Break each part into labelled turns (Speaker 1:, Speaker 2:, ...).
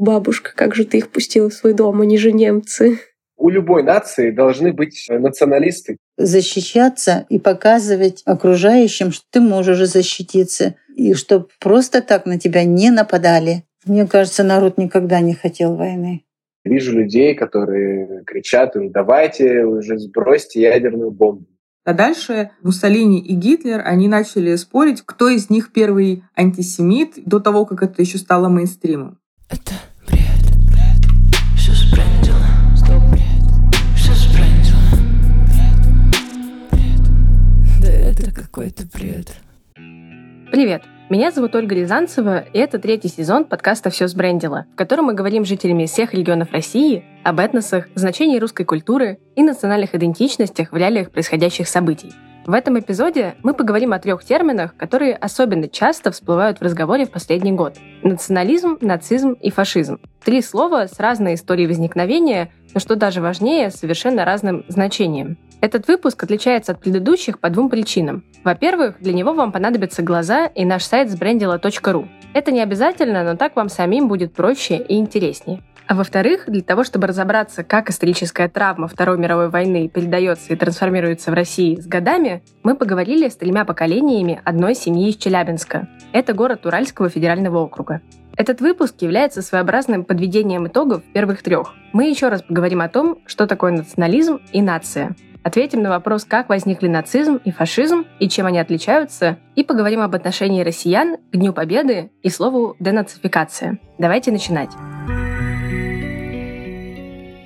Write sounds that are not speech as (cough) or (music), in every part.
Speaker 1: Бабушка, как же ты их пустила в свой дом, они же немцы.
Speaker 2: У любой нации должны быть националисты.
Speaker 3: Защищаться и показывать окружающим, что ты можешь защититься, и чтобы просто так на тебя не нападали. Мне кажется, народ никогда не хотел войны.
Speaker 2: Вижу людей, которые кричат им, давайте уже сбросьте ядерную бомбу.
Speaker 4: А дальше Муссолини и Гитлер, они начали спорить, кто из них первый антисемит, до того, как это еще стало мейнстримом.
Speaker 5: Это какой-то бред.
Speaker 6: Привет! Меня зовут Ольга Рязанцева, и это третий сезон подкаста «Все сбрендило», в котором мы говорим с жителями всех регионов России об этносах, значении русской культуры и национальных идентичностях в реалиях происходящих событий. В этом эпизоде мы поговорим о трех терминах, которые особенно часто всплывают в разговоре в последний год. Национализм, нацизм и фашизм. Три слова с разной историей возникновения, но что даже важнее, совершенно разным значением. Этот выпуск отличается от предыдущих по двум причинам. Во-первых, для него вам понадобятся глаза и наш сайт сбрендила.ру. Это не обязательно, но так вам самим будет проще и интереснее. А во-вторых, для того, чтобы разобраться, как историческая травма Второй мировой войны передается и трансформируется в России с годами, мы поговорили с тремя поколениями одной семьи из Челябинска. Это город Уральского федерального округа. Этот выпуск является своеобразным подведением итогов первых трех. Мы еще раз поговорим о том, что такое национализм и нация, Ответим на вопрос, как возникли нацизм и фашизм и чем они отличаются, и поговорим об отношении россиян к Дню Победы и слову «денацификация». Давайте начинать.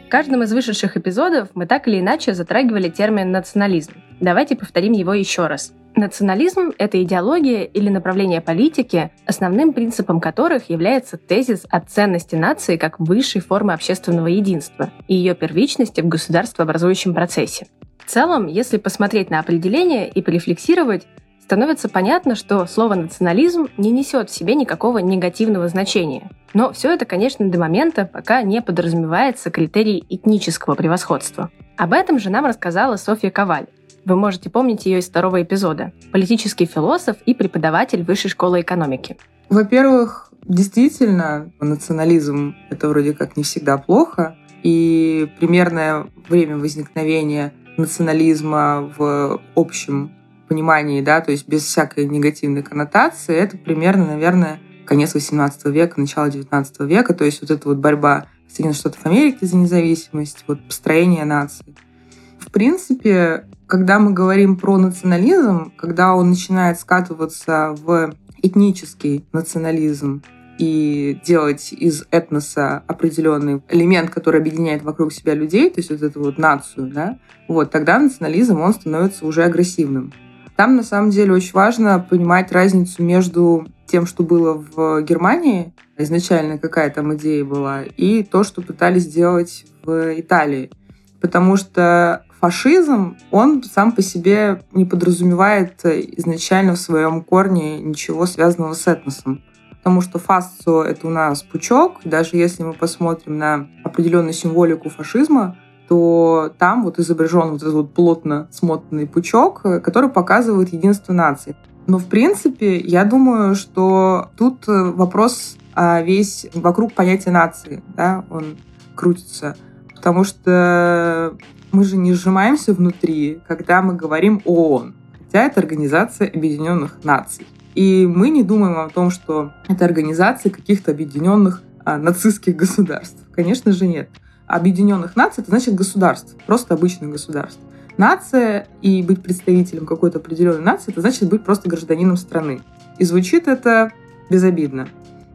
Speaker 6: В каждом из вышедших эпизодов мы так или иначе затрагивали термин «национализм». Давайте повторим его еще раз. Национализм — это идеология или направление политики, основным принципом которых является тезис о ценности нации как высшей формы общественного единства и ее первичности в государствообразующем процессе. В целом, если посмотреть на определение и порефлексировать, становится понятно, что слово «национализм» не несет в себе никакого негативного значения. Но все это, конечно, до момента, пока не подразумевается критерий этнического превосходства. Об этом же нам рассказала Софья Коваль. Вы можете помнить ее из второго эпизода. Политический философ и преподаватель Высшей школы экономики.
Speaker 4: Во-первых, действительно, национализм — это вроде как не всегда плохо. И примерное время возникновения национализма в общем понимании, да, то есть без всякой негативной коннотации, это примерно, наверное, конец 18 века, начало 19 века, то есть вот эта вот борьба Соединенных Штатов Америки за независимость, вот построение нации. В принципе, когда мы говорим про национализм, когда он начинает скатываться в этнический национализм, и делать из этноса определенный элемент, который объединяет вокруг себя людей, то есть вот эту вот нацию, да, вот, тогда национализм, он становится уже агрессивным. Там, на самом деле, очень важно понимать разницу между тем, что было в Германии, изначально какая там идея была, и то, что пытались сделать в Италии. Потому что фашизм, он сам по себе не подразумевает изначально в своем корне ничего связанного с этносом потому что фасцио — это у нас пучок. Даже если мы посмотрим на определенную символику фашизма, то там вот изображен вот этот вот плотно смотанный пучок, который показывает единство нации. Но, в принципе, я думаю, что тут вопрос а, весь вокруг понятия нации, да, он крутится. Потому что мы же не сжимаемся внутри, когда мы говорим ООН, хотя это Организация Объединенных Наций. И мы не думаем о том, что это организации каких-то объединенных а, нацистских государств. Конечно же, нет. Объединенных наций это значит государств, просто обычных государств. Нация и быть представителем какой-то определенной нации, это значит быть просто гражданином страны. И звучит это безобидно.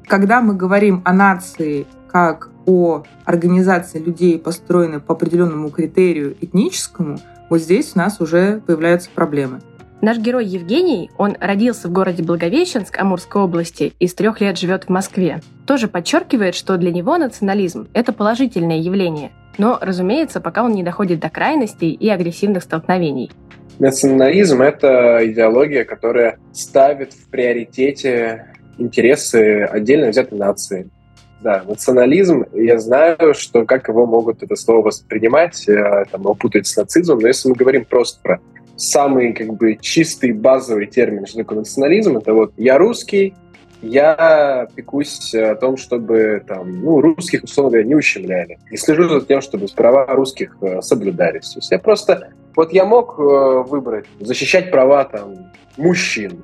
Speaker 4: Когда мы говорим о нации как о организации людей, построенной по определенному критерию этническому, вот здесь у нас уже появляются проблемы.
Speaker 6: Наш герой Евгений, он родился в городе Благовещенск Амурской области и с трех лет живет в Москве. Тоже подчеркивает, что для него национализм – это положительное явление. Но, разумеется, пока он не доходит до крайностей и агрессивных столкновений.
Speaker 2: Национализм – это идеология, которая ставит в приоритете интересы отдельно взятой нации. Да, национализм, я знаю, что как его могут это слово воспринимать, э, там, его путать с нацизмом, но если мы говорим просто про самый как бы чистый базовый термин, что такое национализм, это вот я русский, Я пекусь о том, чтобы там, ну, русских, условно говоря, не ущемляли. И слежу за тем, чтобы права русских э, соблюдались. То есть я просто... Вот я мог э, выбрать, защищать права там мужчин,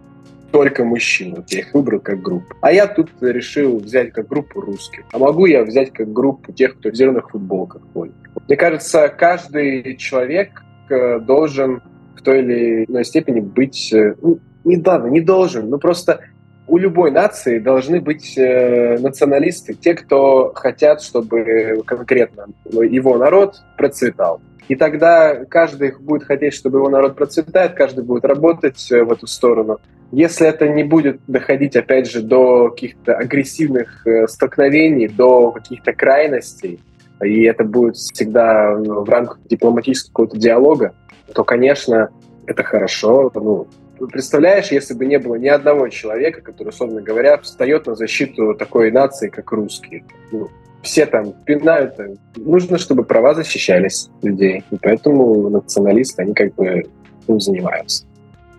Speaker 2: только мужчин. Вот я их выбрал как группу. А я тут решил взять как группу русских. А могу я взять как группу тех, кто в зеленых футболках ходит. Мне кажется, каждый человек э, должен в той или иной степени быть... Ну, не, ладно, не должен, но просто у любой нации должны быть э, националисты, те, кто хотят, чтобы конкретно его народ процветал. И тогда каждый будет хотеть, чтобы его народ процветает, каждый будет работать э, в эту сторону. Если это не будет доходить, опять же, до каких-то агрессивных э, столкновений, до каких-то крайностей, и это будет всегда в рамках дипломатического какого-то диалога, то, конечно, это хорошо. Ну, представляешь, если бы не было ни одного человека, который, условно говоря, встает на защиту такой нации, как русские. Ну, все там пинают. Нужно, чтобы права защищались людей. И поэтому националисты, они как бы им занимаются.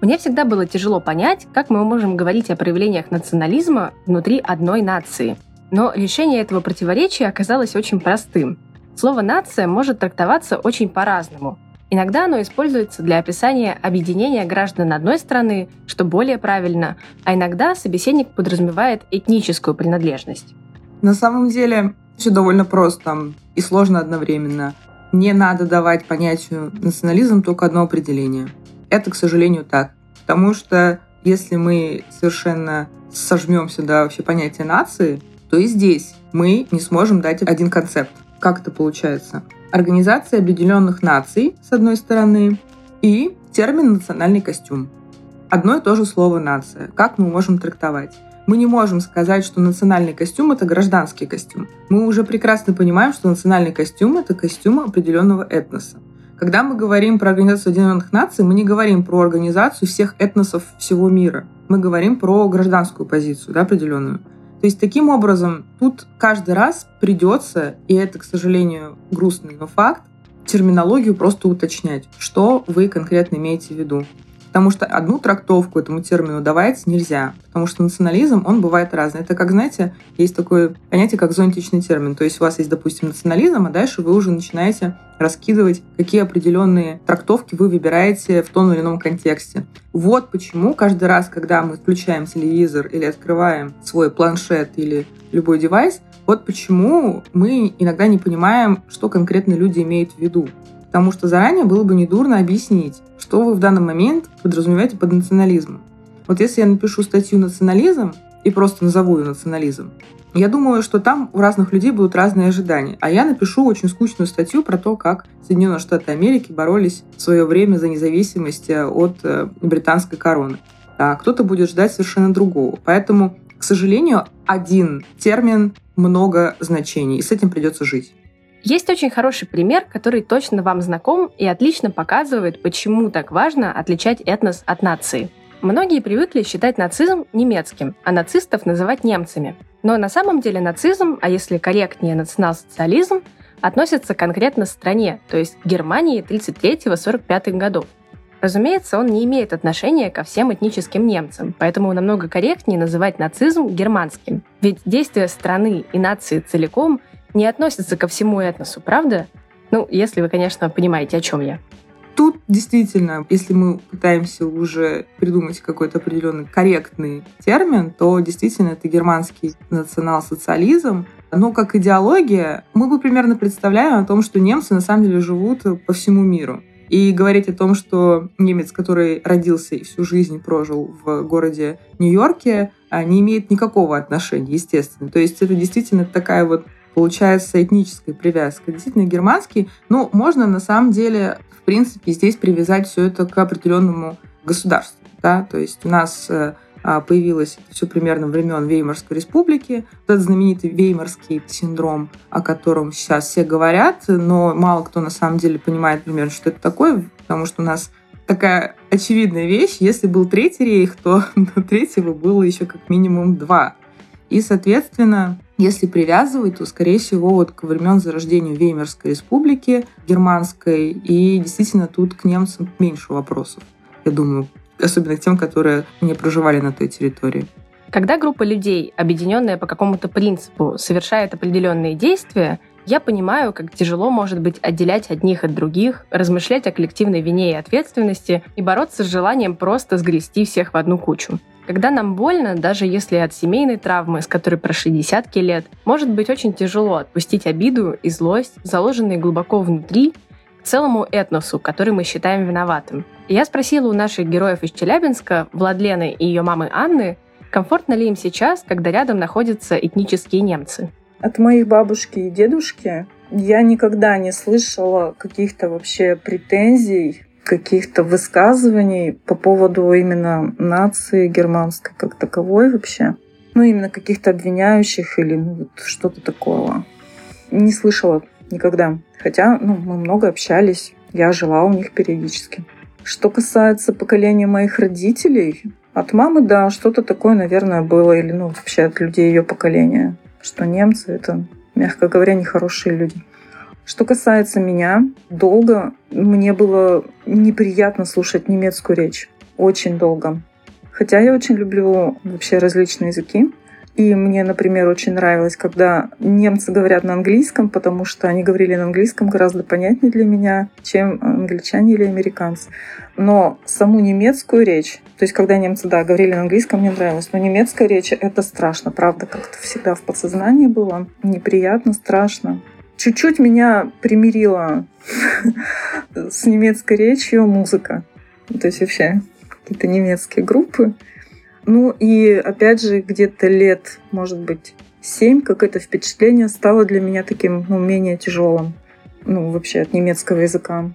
Speaker 6: Мне всегда было тяжело понять, как мы можем говорить о проявлениях национализма внутри одной нации. Но решение этого противоречия оказалось очень простым. Слово «нация» может трактоваться очень по-разному. Иногда оно используется для описания объединения граждан одной страны, что более правильно, а иногда собеседник подразумевает этническую принадлежность.
Speaker 4: На самом деле все довольно просто и сложно одновременно. Не надо давать понятию национализм только одно определение. Это, к сожалению, так. Потому что если мы совершенно сожмем сюда вообще понятие нации, то и здесь мы не сможем дать один концепт. Как это получается? Организация Объединенных Наций, с одной стороны, и термин «национальный костюм». Одно и то же слово «нация». Как мы можем трактовать? Мы не можем сказать, что национальный костюм — это гражданский костюм. Мы уже прекрасно понимаем, что национальный костюм — это костюм определенного этноса. Когда мы говорим про Организацию Объединенных Наций, мы не говорим про организацию всех этносов всего мира. Мы говорим про гражданскую позицию, да, определенную. То есть таким образом тут каждый раз придется, и это, к сожалению, грустный, но факт, терминологию просто уточнять, что вы конкретно имеете в виду. Потому что одну трактовку этому термину давать нельзя. Потому что национализм, он бывает разный. Это как, знаете, есть такое понятие, как зонтичный термин. То есть у вас есть, допустим, национализм, а дальше вы уже начинаете раскидывать, какие определенные трактовки вы выбираете в том или ином контексте. Вот почему каждый раз, когда мы включаем телевизор или открываем свой планшет или любой девайс, вот почему мы иногда не понимаем, что конкретно люди имеют в виду. Потому что заранее было бы недурно объяснить, что вы в данный момент подразумеваете под национализмом. Вот если я напишу статью «национализм» и просто назову ее «национализм», я думаю, что там у разных людей будут разные ожидания. А я напишу очень скучную статью про то, как Соединенные Штаты Америки боролись в свое время за независимость э, от э, британской короны. А кто-то будет ждать совершенно другого. Поэтому, к сожалению, один термин много значений, и с этим придется жить.
Speaker 6: Есть очень хороший пример, который точно вам знаком и отлично показывает, почему так важно отличать этнос от нации. Многие привыкли считать нацизм немецким, а нацистов называть немцами. Но на самом деле нацизм, а если корректнее национал-социализм, относится конкретно к стране, то есть Германии 33-45 годов. Разумеется, он не имеет отношения ко всем этническим немцам, поэтому намного корректнее называть нацизм германским. Ведь действия страны и нации целиком не относится ко всему этносу, правда? Ну, если вы, конечно, понимаете, о чем я.
Speaker 4: Тут действительно, если мы пытаемся уже придумать какой-то определенный корректный термин, то действительно это германский национал-социализм. Но как идеология мы бы примерно представляем о том, что немцы на самом деле живут по всему миру. И говорить о том, что немец, который родился и всю жизнь прожил в городе Нью-Йорке, а, не имеет никакого отношения, естественно. То есть это действительно такая вот получается этническая привязка. Действительно, германский, ну, можно на самом деле, в принципе, здесь привязать все это к определенному государству. Да? То есть у нас э, а, появилось все примерно времен Веймарской республики, этот знаменитый Веймарский синдром, о котором сейчас все говорят, но мало кто на самом деле понимает примерно, что это такое, потому что у нас такая очевидная вещь, если был третий рейх, то (laughs) до третьего было еще как минимум два. И, соответственно, если привязывать, то, скорее всего, вот к времен зарождения Веймарской республики, германской, и действительно тут к немцам меньше вопросов, я думаю, особенно к тем, которые не проживали на той территории.
Speaker 6: Когда группа людей, объединенная по какому-то принципу, совершает определенные действия, я понимаю, как тяжело может быть отделять одних от других, размышлять о коллективной вине и ответственности и бороться с желанием просто сгрести всех в одну кучу. Когда нам больно, даже если от семейной травмы, с которой прошли десятки лет, может быть очень тяжело отпустить обиду и злость, заложенные глубоко внутри, к целому этносу, который мы считаем виноватым. Я спросила у наших героев из Челябинска, Владлены и ее мамы Анны, комфортно ли им сейчас, когда рядом находятся этнические немцы.
Speaker 7: От моих бабушки и дедушки я никогда не слышала каких-то вообще претензий, каких-то высказываний по поводу именно нации германской как таковой вообще. Ну, именно каких-то обвиняющих или ну, вот что-то такого. Не слышала никогда. Хотя ну, мы много общались, я жила у них периодически. Что касается поколения моих родителей, от мамы, да, что-то такое, наверное, было. Или, ну, вообще от людей ее поколения что немцы — это, мягко говоря, нехорошие люди. Что касается меня, долго мне было неприятно слушать немецкую речь. Очень долго. Хотя я очень люблю вообще различные языки. И мне, например, очень нравилось, когда немцы говорят на английском, потому что они говорили на английском гораздо понятнее для меня, чем англичане или американцы. Но саму немецкую речь, то есть когда немцы, да, говорили на английском, мне нравилось, но немецкая речь — это страшно, правда, как-то всегда в подсознании было. Неприятно, страшно. Чуть-чуть меня примирила (laughs) с немецкой речью музыка. То есть вообще какие-то немецкие группы. Ну и опять же, где-то лет, может быть, семь, как это впечатление стало для меня таким, ну, менее тяжелым. Ну, вообще от немецкого языка.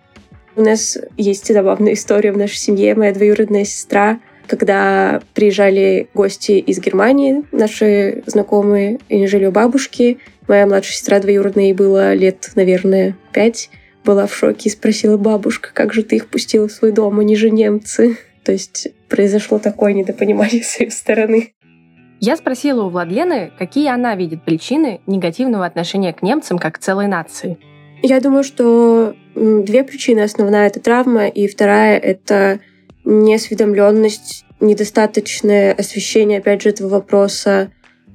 Speaker 1: У нас есть забавная история в нашей семье. Моя двоюродная сестра, когда приезжали гости из Германии, наши знакомые, они жили у бабушки, моя младшая сестра двоюродная, ей было лет, наверное, пять, была в шоке и спросила бабушка, как же ты их пустила в свой дом, они же немцы. (laughs) То есть произошло такое недопонимание (laughs) с ее стороны.
Speaker 6: Я спросила у Владлены, какие она видит причины негативного отношения к немцам как к целой нации.
Speaker 1: Я думаю, что две причины. Основная — это травма, и вторая — это неосведомленность, недостаточное освещение, опять же, этого вопроса,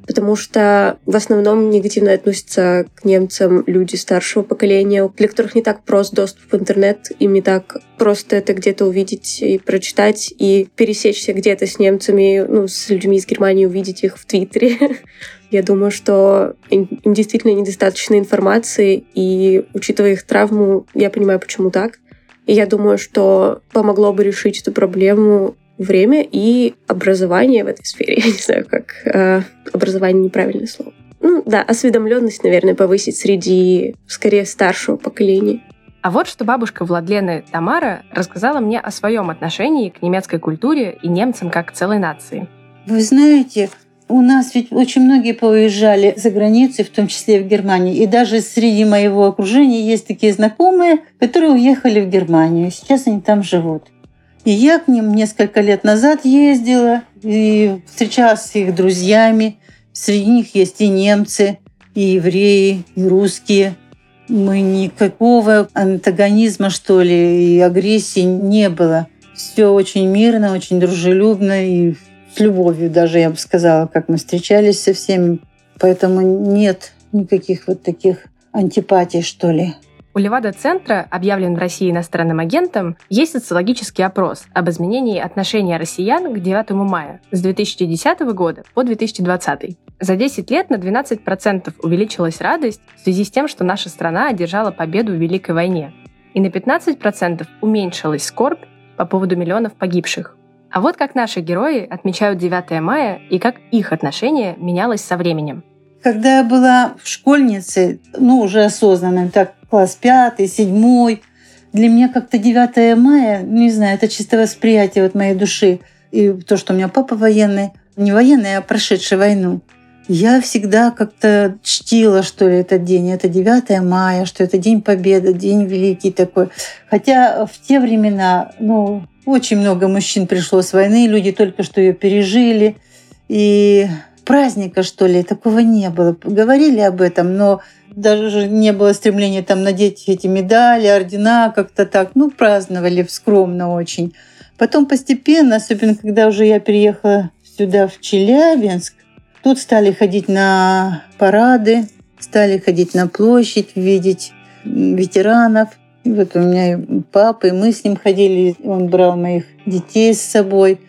Speaker 1: потому что в основном негативно относятся к немцам люди старшего поколения, для которых не так прост доступ в интернет, им не так просто это где-то увидеть и прочитать, и пересечься где-то с немцами, ну, с людьми из Германии, увидеть их в Твиттере. (laughs) Я думаю, что им действительно недостаточно информации, и учитывая их травму, я понимаю, почему так. И я думаю, что помогло бы решить эту проблему время и образование в этой сфере. (laughs) Я не знаю, как э, образование неправильное слово. Ну да, осведомленность, наверное, повысить среди скорее старшего поколения.
Speaker 6: А вот что бабушка Владлены Тамара рассказала мне о своем отношении к немецкой культуре и немцам как к целой нации.
Speaker 3: Вы знаете, у нас ведь очень многие поуезжали за границей, в том числе в Германию. И даже среди моего окружения есть такие знакомые, которые уехали в Германию. Сейчас они там живут. И я к ним несколько лет назад ездила и встречалась с их друзьями. Среди них есть и немцы, и евреи, и русские. Мы никакого антагонизма, что ли, и агрессии не было. Все очень мирно, очень дружелюбно и с любовью даже, я бы сказала, как мы встречались со всеми. Поэтому нет никаких вот таких антипатий, что ли.
Speaker 6: У Левада-центра, объявлен в России иностранным агентом, есть социологический опрос об изменении отношения россиян к 9 мая с 2010 года по 2020. За 10 лет на 12% увеличилась радость в связи с тем, что наша страна одержала победу в Великой войне. И на 15% уменьшилась скорбь по поводу миллионов погибших. А вот как наши герои отмечают 9 мая и как их отношение менялось со временем.
Speaker 3: Когда я была школьницей, ну, уже осознанной, так класс пятый, седьмой. Для меня как-то 9 мая, не знаю, это чисто восприятие вот моей души. И то, что у меня папа военный, не военный, а прошедший войну. Я всегда как-то чтила, что ли, этот день. Это 9 мая, что это День Победы, День Великий такой. Хотя в те времена, ну, очень много мужчин пришло с войны, люди только что ее пережили. И праздника, что ли, такого не было. Говорили об этом, но даже не было стремления там надеть эти медали, ордена, как-то так. Ну, праздновали скромно очень. Потом постепенно, особенно когда уже я переехала сюда, в Челябинск, тут стали ходить на парады, стали ходить на площадь, видеть ветеранов. И вот у меня папа, и мы с ним ходили, он брал моих детей с собой.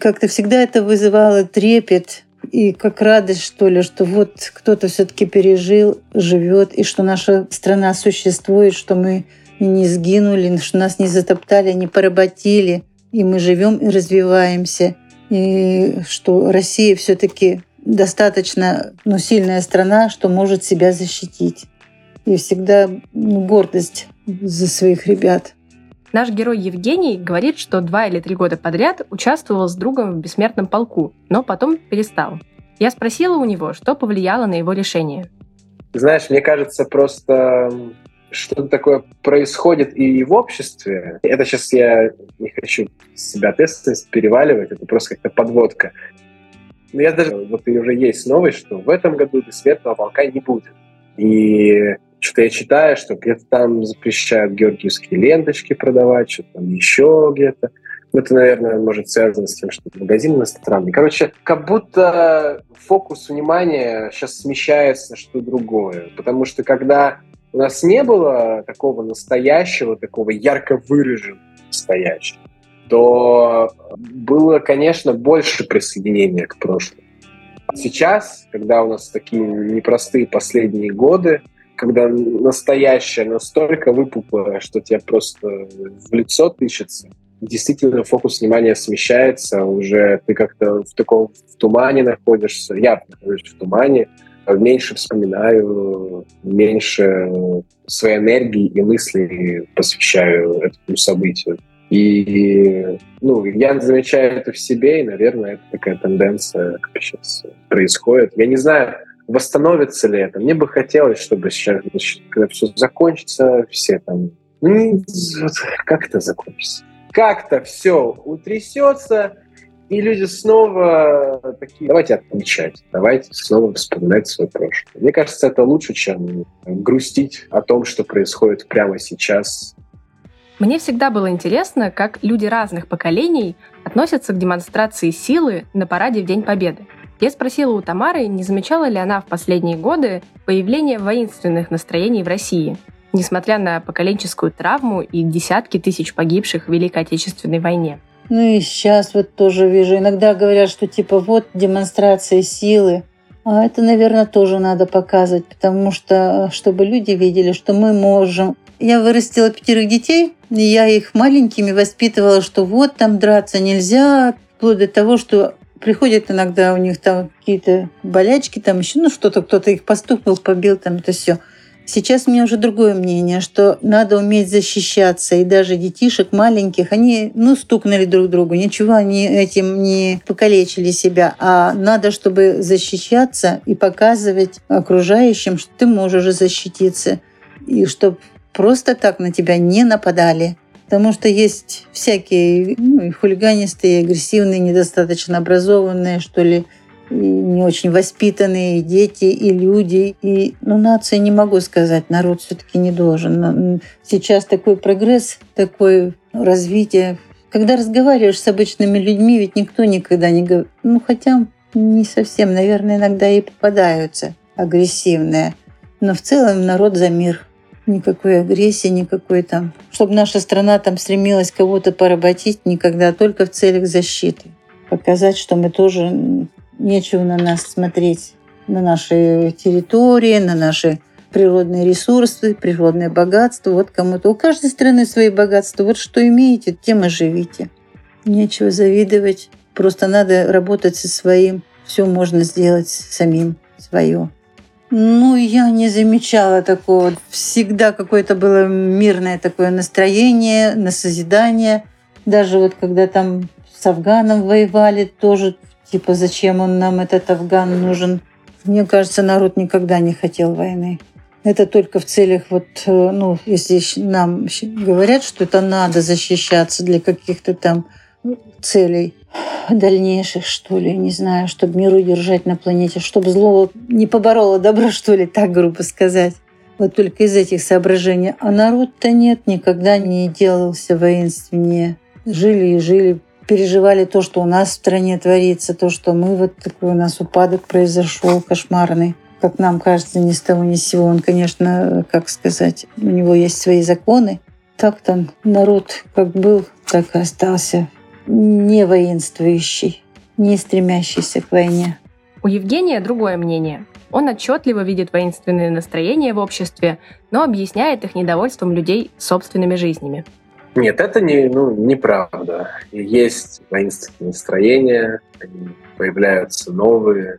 Speaker 3: Как-то всегда это вызывало трепет и как радость, что ли, что вот кто-то все-таки пережил, живет, и что наша страна существует, что мы не сгинули, что нас не затоптали, не поработили, и мы живем и развиваемся, и что Россия все-таки достаточно ну, сильная страна, что может себя защитить. И всегда ну, гордость за своих ребят.
Speaker 6: Наш герой Евгений говорит, что два или три года подряд участвовал с другом в бессмертном полку, но потом перестал. Я спросила у него, что повлияло на его решение.
Speaker 2: Знаешь, мне кажется, просто что-то такое происходит и в обществе. Это сейчас я не хочу себя ответственность переваливать, это просто как-то подводка. Но я даже, вот и уже есть новость, что в этом году бессмертного полка не будет. И что-то я читаю, что где-то там запрещают георгиевские ленточки продавать, что-то там еще где-то. Ну, это, наверное, может связано с тем, что магазин иностранный. Короче, как будто фокус внимания сейчас смещается что другое. Потому что когда у нас не было такого настоящего, такого ярко выраженного настоящего, то было, конечно, больше присоединения к прошлому. Сейчас, когда у нас такие непростые последние годы, когда настоящее настолько выпуклое, что тебе просто в лицо тычется, действительно фокус внимания смещается, уже ты как-то в таком в тумане находишься, я нахожусь в тумане, меньше вспоминаю, меньше своей энергии и мыслей посвящаю этому событию. И ну, я замечаю это в себе, и, наверное, это такая тенденция, как сейчас происходит. Я не знаю, восстановится ли это. Мне бы хотелось, чтобы сейчас, когда все закончится, все там... Ну, как это закончится? Как-то все утрясется, и люди снова такие, давайте отмечать, давайте снова вспоминать свое прошлое. Мне кажется, это лучше, чем грустить о том, что происходит прямо сейчас.
Speaker 6: Мне всегда было интересно, как люди разных поколений относятся к демонстрации силы на параде в День Победы. Я спросила у Тамары, не замечала ли она в последние годы появление воинственных настроений в России, несмотря на поколенческую травму и десятки тысяч погибших в Великой Отечественной войне.
Speaker 3: Ну и сейчас вот тоже вижу. Иногда говорят, что типа вот демонстрация силы. А это, наверное, тоже надо показывать, потому что чтобы люди видели, что мы можем. Я вырастила пятерых детей, и я их маленькими воспитывала, что вот там драться нельзя, вплоть до того, что приходят иногда у них там какие-то болячки, там еще, ну что-то, кто-то их постукнул, побил, там это все. Сейчас у меня уже другое мнение, что надо уметь защищаться. И даже детишек маленьких, они, ну, стукнули друг другу, ничего они этим не покалечили себя. А надо, чтобы защищаться и показывать окружающим, что ты можешь защититься. И чтобы просто так на тебя не нападали. Потому что есть всякие ну, и хулиганистые, и агрессивные, недостаточно образованные, что ли, и не очень воспитанные дети, и люди. И, ну, нация не могу сказать, народ все-таки не должен. Но сейчас такой прогресс, такое развитие. Когда разговариваешь с обычными людьми, ведь никто никогда не говорит, ну, хотя не совсем, наверное, иногда и попадаются агрессивные. Но в целом народ за мир никакой агрессии, никакой там, чтобы наша страна там стремилась кого-то поработить, никогда, только в целях защиты. Показать, что мы тоже нечего на нас смотреть, на наши территории, на наши природные ресурсы, природное богатство. Вот кому-то. У каждой страны свои богатства. Вот что имеете, тем и живите. Нечего завидовать. Просто надо работать со своим. Все можно сделать самим свое. Ну, я не замечала такого. Всегда какое-то было мирное такое настроение, на созидание. Даже вот когда там с Афганом воевали, тоже типа зачем он нам этот Афган нужен. Мне кажется, народ никогда не хотел войны. Это только в целях, вот, э, ну, если нам говорят, что это надо защищаться для каких-то там целей дальнейших, что ли, не знаю, чтобы мир удержать на планете, чтобы зло не побороло добро, что ли, так грубо сказать. Вот только из этих соображений. А народ-то нет, никогда не делался воинственнее. Жили и жили переживали то, что у нас в стране творится, то, что мы вот такой у нас упадок произошел кошмарный. Как нам кажется, ни с того ни с сего. Он, конечно, как сказать, у него есть свои законы. Так там народ как был, так и остался не воинствующий, не стремящийся к войне.
Speaker 6: У Евгения другое мнение. Он отчетливо видит воинственные настроения в обществе, но объясняет их недовольством людей собственными жизнями.
Speaker 2: Нет, это не, ну, неправда. Есть воинственные настроения, они появляются новые.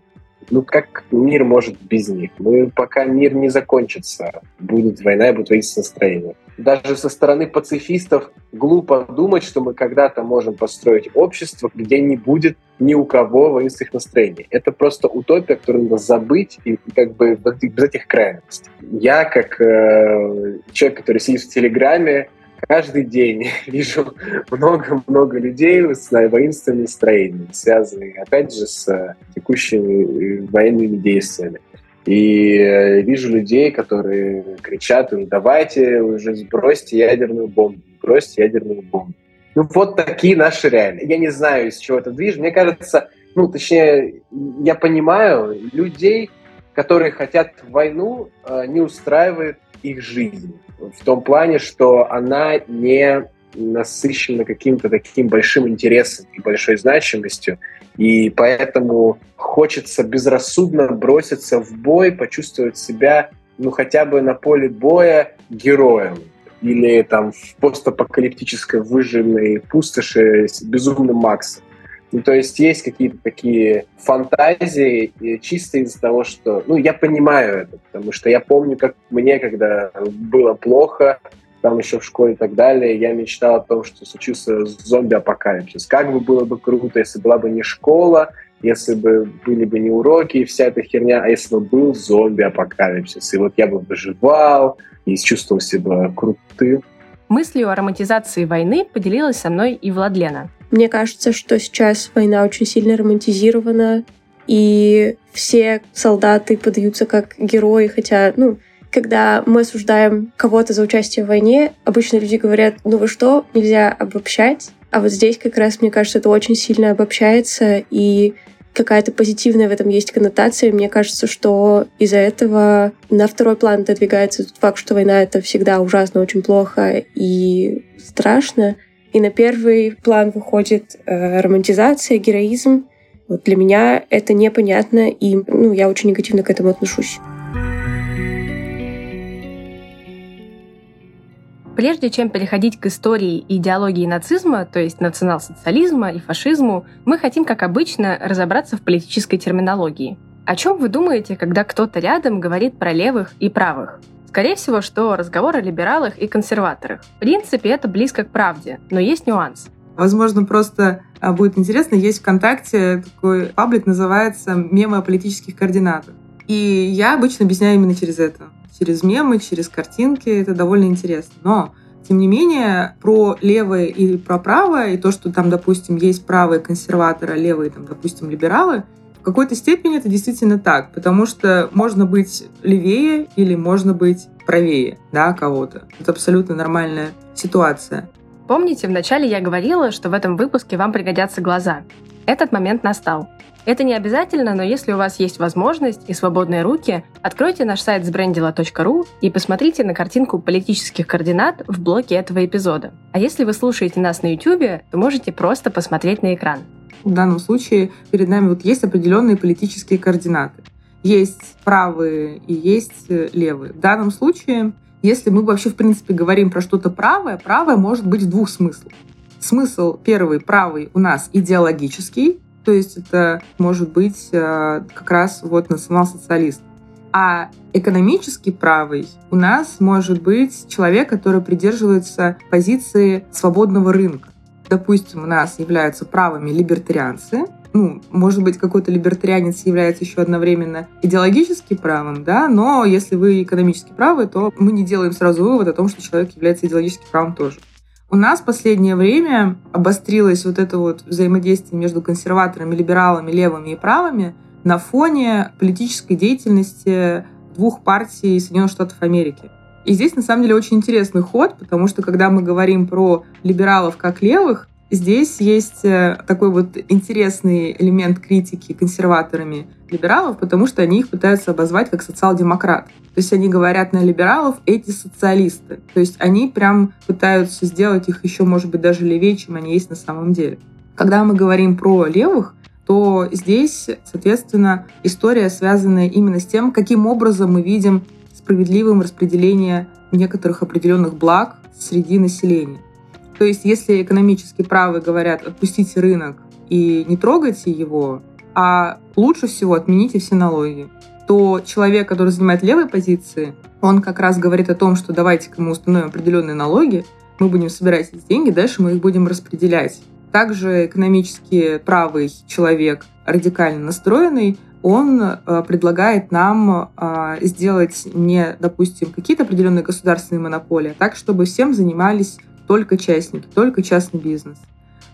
Speaker 2: Ну, как мир может без них? Мы, пока мир не закончится, будет война и будет воинственное настроение. Даже со стороны пацифистов глупо думать, что мы когда-то можем построить общество, где не будет ни у кого воинственных настроений. Это просто утопия, которую надо забыть и как бы без этих крайностей. Я, как э, человек, который сидит в Телеграме, каждый день (laughs) вижу много-много людей с воинственными настроениями, связанные, опять же, с э, текущими э, военными действиями. И э, вижу людей, которые кричат давайте уже сбросьте ядерную бомбу, бросьте ядерную бомбу. Ну вот такие наши реалии. Я не знаю, из чего это движет. Мне кажется, ну точнее, я понимаю людей, которые хотят войну, не устраивает их жизнь в том плане, что она не насыщена каким-то таким большим интересом и большой значимостью, и поэтому хочется безрассудно броситься в бой, почувствовать себя, ну, хотя бы на поле боя героем или там в постапокалиптической выжженной пустоши с безумным Максом. Ну, то есть есть какие-то такие фантазии чисто из-за того, что... Ну, я понимаю это, потому что я помню, как мне, когда было плохо, там еще в школе и так далее, я мечтал о том, что случился зомби-апокалипсис. Как бы было бы круто, если была бы не школа, если бы были бы не уроки и вся эта херня, а если бы был зомби-апокалипсис. И вот я бы выживал и чувствовал себя крутым.
Speaker 6: Мыслью о романтизации войны поделилась со мной и Владлена.
Speaker 1: Мне кажется, что сейчас война очень сильно романтизирована, и все солдаты подаются как герои, хотя, ну, когда мы осуждаем кого-то за участие в войне, обычно люди говорят, ну вы что, нельзя обобщать. А вот здесь как раз, мне кажется, это очень сильно обобщается, и какая-то позитивная в этом есть коннотация. Мне кажется, что из-за этого на второй план отодвигается тот факт, что война — это всегда ужасно, очень плохо и страшно. И на первый план выходит э, романтизация, героизм. Вот для меня это непонятно, и ну, я очень негативно к этому отношусь.
Speaker 6: Прежде чем переходить к истории и идеологии нацизма, то есть национал-социализма и фашизму, мы хотим, как обычно, разобраться в политической терминологии. О чем вы думаете, когда кто-то рядом говорит про левых и правых? Скорее всего, что разговор о либералах и консерваторах. В принципе, это близко к правде, но есть нюанс.
Speaker 4: Возможно, просто а, будет интересно, есть ВКонтакте такой паблик, называется «Мемы о политических координатах». И я обычно объясняю именно через это через мемы, через картинки. Это довольно интересно. Но тем не менее, про левое и про правое, и то, что там, допустим, есть правые консерваторы, а левые, там, допустим, либералы, какой-то степени это действительно так, потому что можно быть левее или можно быть правее да, кого-то. Это абсолютно нормальная ситуация.
Speaker 6: Помните, вначале я говорила, что в этом выпуске вам пригодятся глаза. Этот момент настал. Это не обязательно, но если у вас есть возможность и свободные руки, откройте наш сайт сбрендила.ру и посмотрите на картинку политических координат в блоке этого эпизода. А если вы слушаете нас на YouTube, то можете просто посмотреть на экран.
Speaker 4: В данном случае перед нами вот есть определенные политические координаты. Есть правые и есть э, левые. В данном случае, если мы вообще в принципе говорим про что-то правое, правое может быть в двух смыслах. Смысл первый, правый, у нас идеологический, то есть это может быть э, как раз вот национал-социалист. А экономически правый у нас может быть человек, который придерживается позиции свободного рынка. Допустим, у нас являются правыми либертарианцы, ну, может быть, какой-то либертарианец является еще одновременно идеологически правым, да, но если вы экономически правы, то мы не делаем сразу вывод о том, что человек является идеологически правым тоже. У нас в последнее время обострилось вот это вот взаимодействие между консерваторами, либералами, левыми и правыми на фоне политической деятельности двух партий Соединенных Штатов Америки. И здесь, на самом деле, очень интересный ход, потому что, когда мы говорим про либералов как левых, здесь есть э, такой вот интересный элемент критики консерваторами либералов, потому что они их пытаются обозвать как социал-демократ. То есть они говорят на либералов эти социалисты. То есть они прям пытаются сделать их еще, может быть, даже левее, чем они есть на самом деле. Когда мы говорим про левых, то здесь, соответственно, история связана именно с тем, каким образом мы видим справедливым распределение некоторых определенных благ среди населения. То есть, если экономически правые говорят «отпустите рынок и не трогайте его», а лучше всего отмените все налоги, то человек, который занимает левые позиции, он как раз говорит о том, что давайте-ка мы установим определенные налоги, мы будем собирать эти деньги, дальше мы их будем распределять. Также экономически правый человек, радикально настроенный, он э, предлагает нам э, сделать не, допустим, какие-то определенные государственные монополии, а так, чтобы всем занимались только частники, только частный бизнес.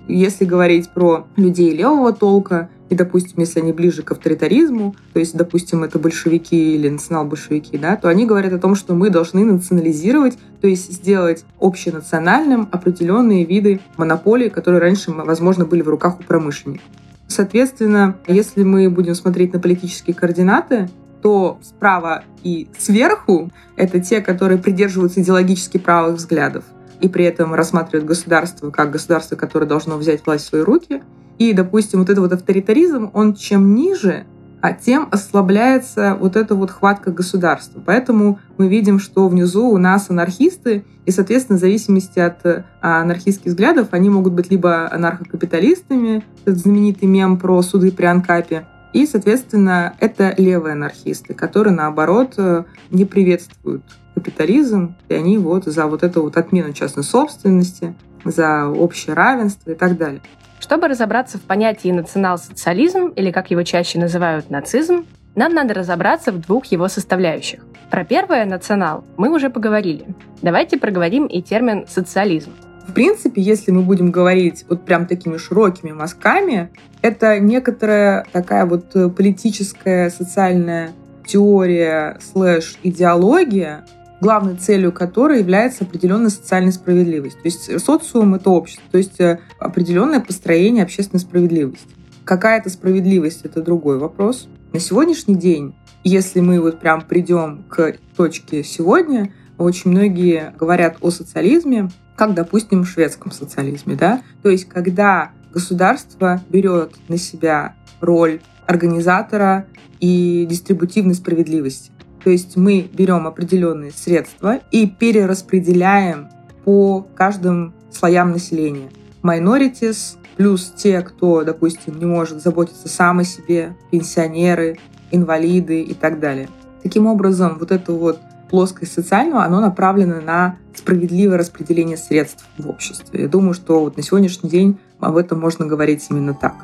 Speaker 4: Если говорить про людей левого толка, и, допустим, если они ближе к авторитаризму, то есть, допустим, это большевики или национал-большевики, да, то они говорят о том, что мы должны национализировать, то есть сделать общенациональным определенные виды монополий, которые раньше, возможно, были в руках у промышленников. Соответственно, если мы будем смотреть на политические координаты, то справа и сверху — это те, которые придерживаются идеологически правых взглядов и при этом рассматривают государство как государство, которое должно взять власть в свои руки. И, допустим, вот этот вот авторитаризм, он чем ниже, а тем ослабляется вот эта вот хватка государства. Поэтому мы видим, что внизу у нас анархисты, и, соответственно, в зависимости от а, анархистских взглядов, они могут быть либо анархокапиталистами, этот знаменитый мем про суды при Анкапе, и, соответственно, это левые анархисты, которые, наоборот, э, не приветствуют капитализм, и они вот за вот эту вот отмену частной собственности, за общее равенство и так далее.
Speaker 6: Чтобы разобраться в понятии национал-социализм, или как его чаще называют нацизм, нам надо разобраться в двух его составляющих. Про первое «национал» мы уже поговорили. Давайте проговорим и термин «социализм».
Speaker 4: В принципе, если мы будем говорить вот прям такими широкими мазками, это некоторая такая вот политическая, социальная теория слэш идеология, главной целью которой является определенная социальная справедливость. То есть социум — это общество, то есть э, определенное построение общественной справедливости. Какая это справедливость — это другой вопрос. На сегодняшний день, если мы вот прям придем к точке сегодня, очень многие говорят о социализме, как, допустим, в шведском социализме, да? То есть когда государство берет на себя роль организатора и дистрибутивной справедливости. То есть мы берем определенные средства и перераспределяем по каждым слоям населения. Minorities плюс те, кто, допустим, не может заботиться сам о себе, пенсионеры, инвалиды и так далее. Таким образом, вот это вот плоскость социального, оно направлено на справедливое распределение средств в обществе. Я думаю, что вот на сегодняшний день об этом можно говорить именно так.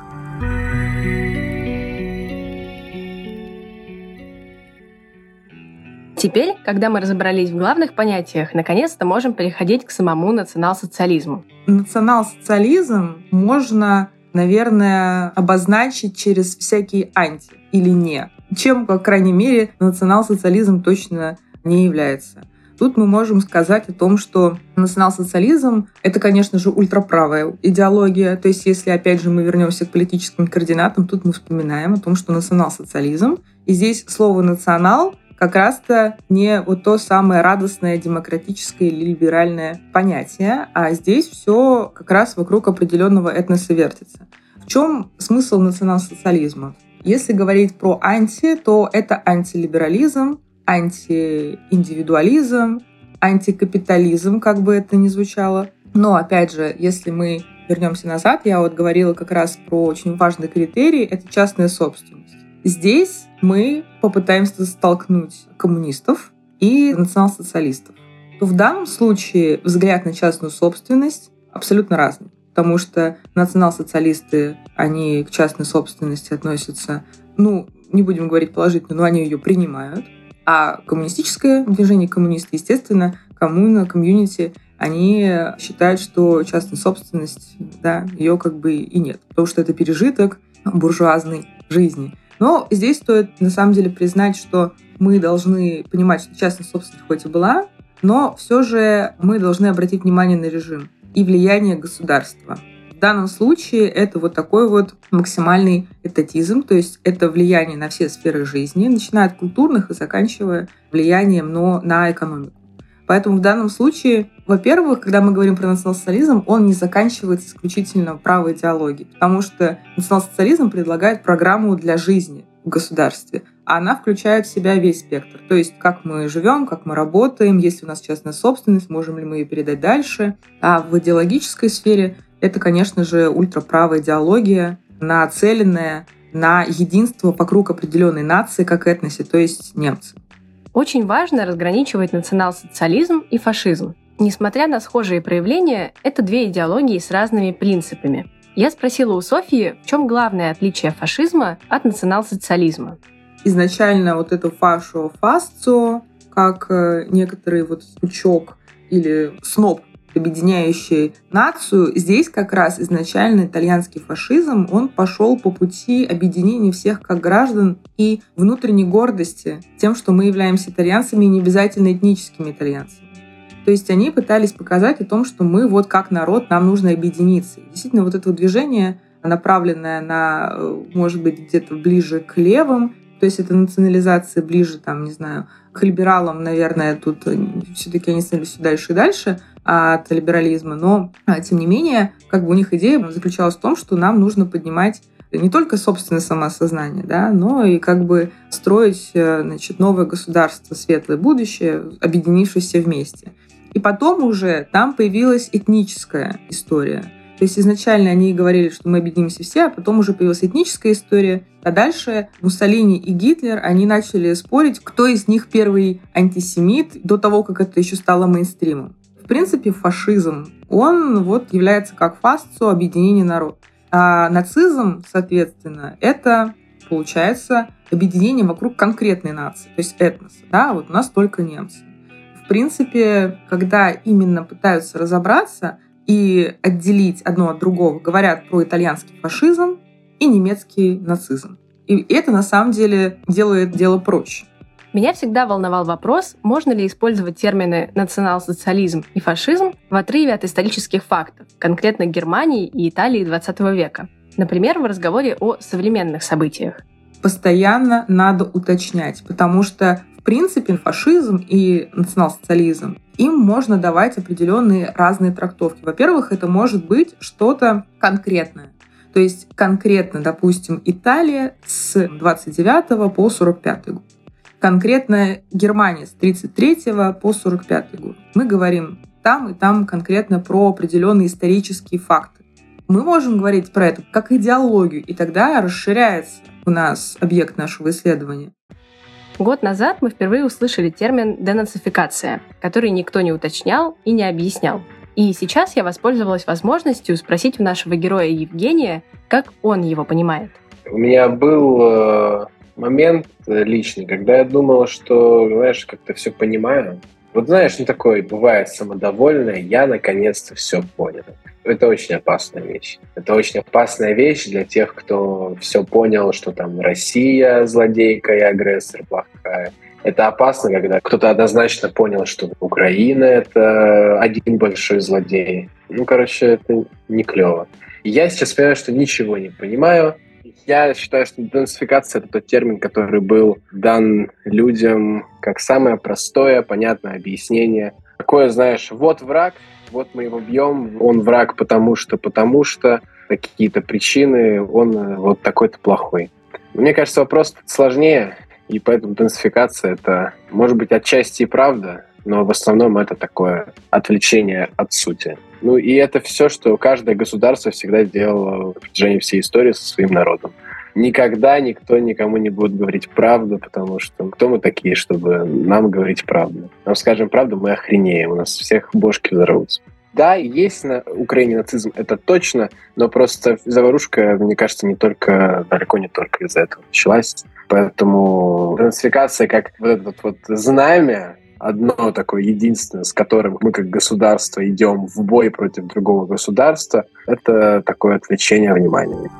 Speaker 6: Теперь, когда мы разобрались в главных понятиях, наконец-то можем переходить к самому национал-социализму.
Speaker 4: Национал-социализм можно, наверное, обозначить через всякие анти или не. Чем, по крайней мере, национал-социализм точно не является. Тут мы можем сказать о том, что национал-социализм — это, конечно же, ультраправая идеология. То есть, если, опять же, мы вернемся к политическим координатам, тут мы вспоминаем о том, что национал-социализм. И здесь слово «национал» как раз-то не вот то самое радостное демократическое или либеральное понятие, а здесь все как раз вокруг определенного этноса вертится. В чем смысл национал-социализма? Если говорить про анти, то это антилиберализм, антииндивидуализм, антикапитализм, как бы это ни звучало. Но, опять же, если мы вернемся назад, я вот говорила как раз про очень важный критерий — это частная собственность. Здесь мы попытаемся столкнуть коммунистов и национал-социалистов. То в данном случае взгляд на частную собственность абсолютно разный. Потому что национал-социалисты, они к частной собственности относятся, ну, не будем говорить положительно, но они ее принимают. А коммунистическое движение коммунисты, естественно, коммуна, комьюнити, они считают, что частная собственность, да, ее как бы и нет. Потому что это пережиток буржуазной жизни. Но здесь стоит на самом деле признать, что мы должны понимать, что частная собственность хоть и была, но все же мы должны обратить внимание на режим и влияние государства В данном случае это вот такой вот максимальный этатизм, то есть это влияние на все сферы жизни, начиная от культурных и заканчивая влиянием но на экономику. Поэтому в данном случае, во-первых, когда мы говорим про национал-социализм, он не заканчивается исключительно правой идеологией, потому что национал-социализм предлагает программу для жизни в государстве, а она включает в себя весь спектр. То есть, как мы живем, как мы работаем, есть ли у нас частная собственность, можем ли мы ее передать дальше. А в идеологической сфере это, конечно же, ультраправая идеология, нацеленная на единство вокруг определенной нации, как этносе, то есть немцы.
Speaker 6: Очень важно разграничивать национал-социализм и фашизм. Несмотря на схожие проявления, это две идеологии с разными принципами. Я спросила у Софии, в чем главное отличие фашизма от национал-социализма.
Speaker 4: Изначально вот это фашо фасцо, как э, некоторый вот пучок или сноп объединяющий нацию, здесь как раз изначально итальянский фашизм, он пошел по пути объединения всех как граждан и внутренней гордости тем, что мы являемся итальянцами и не обязательно этническими итальянцами. То есть они пытались показать о том, что мы вот как народ, нам нужно объединиться. Действительно, вот это вот движение, направленное на, э, может быть, где-то ближе к левым, то есть это национализация ближе, там, не знаю, к либералам, наверное, тут э, все-таки они становились все дальше и дальше от либерализма, но, а, тем не менее, как бы у них идея заключалась в том, что нам нужно поднимать не только собственное самоосознание, да, но и как бы строить э, значит, новое государство, светлое будущее, объединившись все вместе. И потом уже там появилась этническая история. То есть изначально они говорили, что мы объединимся все, а потом уже появилась этническая история. А дальше Муссолини и Гитлер, они начали спорить, кто из них первый антисемит, до того, как это еще стало мейнстримом. В принципе, фашизм, он вот является как фасцо объединение народа. А нацизм, соответственно, это получается объединение вокруг конкретной нации, то есть этноса. Да, вот у нас только немцы в принципе, когда именно пытаются разобраться и отделить одно от другого, говорят про итальянский фашизм и немецкий нацизм. И это на самом деле делает дело проще.
Speaker 6: Меня всегда волновал вопрос, можно ли использовать термины национал-социализм и фашизм в отрыве от исторических фактов, конкретно Германии и Италии XX века. Например, в разговоре о современных событиях.
Speaker 4: Постоянно надо уточнять, потому что принципе, фашизм и национал-социализм, им можно давать определенные разные трактовки. Во-первых, это может быть что-то конкретное. То есть конкретно, допустим, Италия с 29 по 45 год. Конкретно Германия с 33 по 45 год. Мы говорим там и там конкретно про определенные исторические факты. Мы можем говорить про это как идеологию, и тогда расширяется у нас объект нашего исследования.
Speaker 6: Год назад мы впервые услышали термин «денацификация», который никто не уточнял и не объяснял. И сейчас я воспользовалась возможностью спросить у нашего героя Евгения, как он его понимает.
Speaker 2: У меня был э, момент личный, когда я думал, что, знаешь, как-то все понимаю. Вот знаешь, ну такое бывает самодовольное, я наконец-то все понял это очень опасная вещь. Это очень опасная вещь для тех, кто все понял, что там Россия злодейка и агрессор плохая. Это опасно, когда кто-то однозначно понял, что Украина — это один большой злодей. Ну, короче, это не клево. Я сейчас понимаю, что ничего не понимаю. Я считаю, что денацификация — это тот термин, который был дан людям как самое простое, понятное объяснение. Такое, знаешь, вот враг, вот мы его бьем, он враг потому что, потому что какие-то причины, он э, вот такой-то плохой. Мне кажется, вопрос сложнее, и поэтому денсификация это, может быть, отчасти и правда, но в основном это такое отвлечение от сути. Ну и это все, что каждое государство всегда делало в протяжении всей истории со своим народом никогда никто никому не будет говорить правду, потому что кто мы такие, чтобы нам говорить правду? Нам скажем правду, мы охренеем, у нас всех бошки взорвутся. Да, есть на Украине нацизм, это точно, но просто заварушка, мне кажется, не только, далеко не только из-за этого началась. Поэтому денацификация как вот это вот знамя, одно такое единственное, с которым мы как государство идем в бой против другого государства, это такое отвлечение внимания.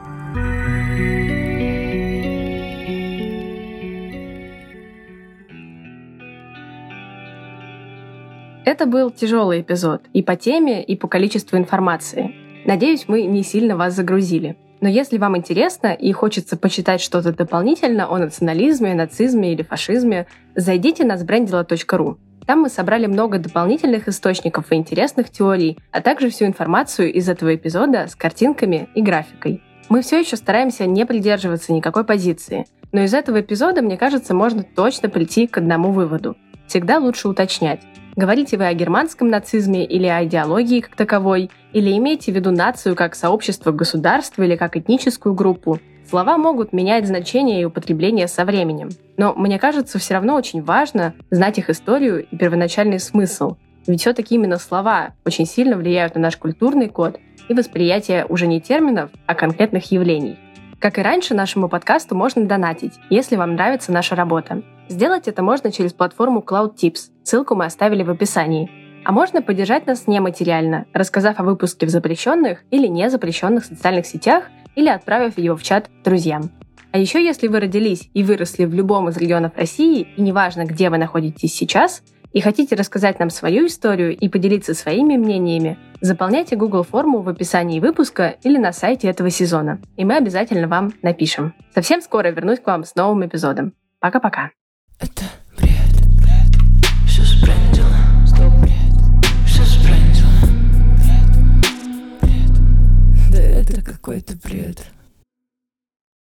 Speaker 6: Это был тяжелый эпизод и по теме, и по количеству информации. Надеюсь, мы не сильно вас загрузили. Но если вам интересно и хочется почитать что-то дополнительно о национализме, нацизме или фашизме, зайдите на sbrandila.ru. Там мы собрали много дополнительных источников и интересных теорий, а также всю информацию из этого эпизода с картинками и графикой. Мы все еще стараемся не придерживаться никакой позиции, но из этого эпизода, мне кажется, можно точно прийти к одному выводу. Всегда лучше уточнять. Говорите вы о германском нацизме или о идеологии как таковой, или имеете в виду нацию как сообщество государства или как этническую группу. Слова могут менять значение и употребление со временем. Но мне кажется, все равно очень важно знать их историю и первоначальный смысл. Ведь все-таки именно слова очень сильно влияют на наш культурный код и восприятие уже не терминов, а конкретных явлений. Как и раньше, нашему подкасту можно донатить, если вам нравится наша работа. Сделать это можно через платформу Cloud Tips. Ссылку мы оставили в описании. А можно поддержать нас нематериально, рассказав о выпуске в запрещенных или незапрещенных социальных сетях или отправив его в чат друзьям. А еще если вы родились и выросли в любом из регионов России, и неважно, где вы находитесь сейчас, и хотите рассказать нам свою историю и поделиться своими мнениями, заполняйте Google форму в описании выпуска или на сайте этого сезона, и мы обязательно вам напишем. Совсем скоро вернусь к вам с новым эпизодом. Пока-пока.
Speaker 5: Это бред, бред, все сбрендило, стоп, бред, все сбрендило, бред, бред, да это какой-то бред.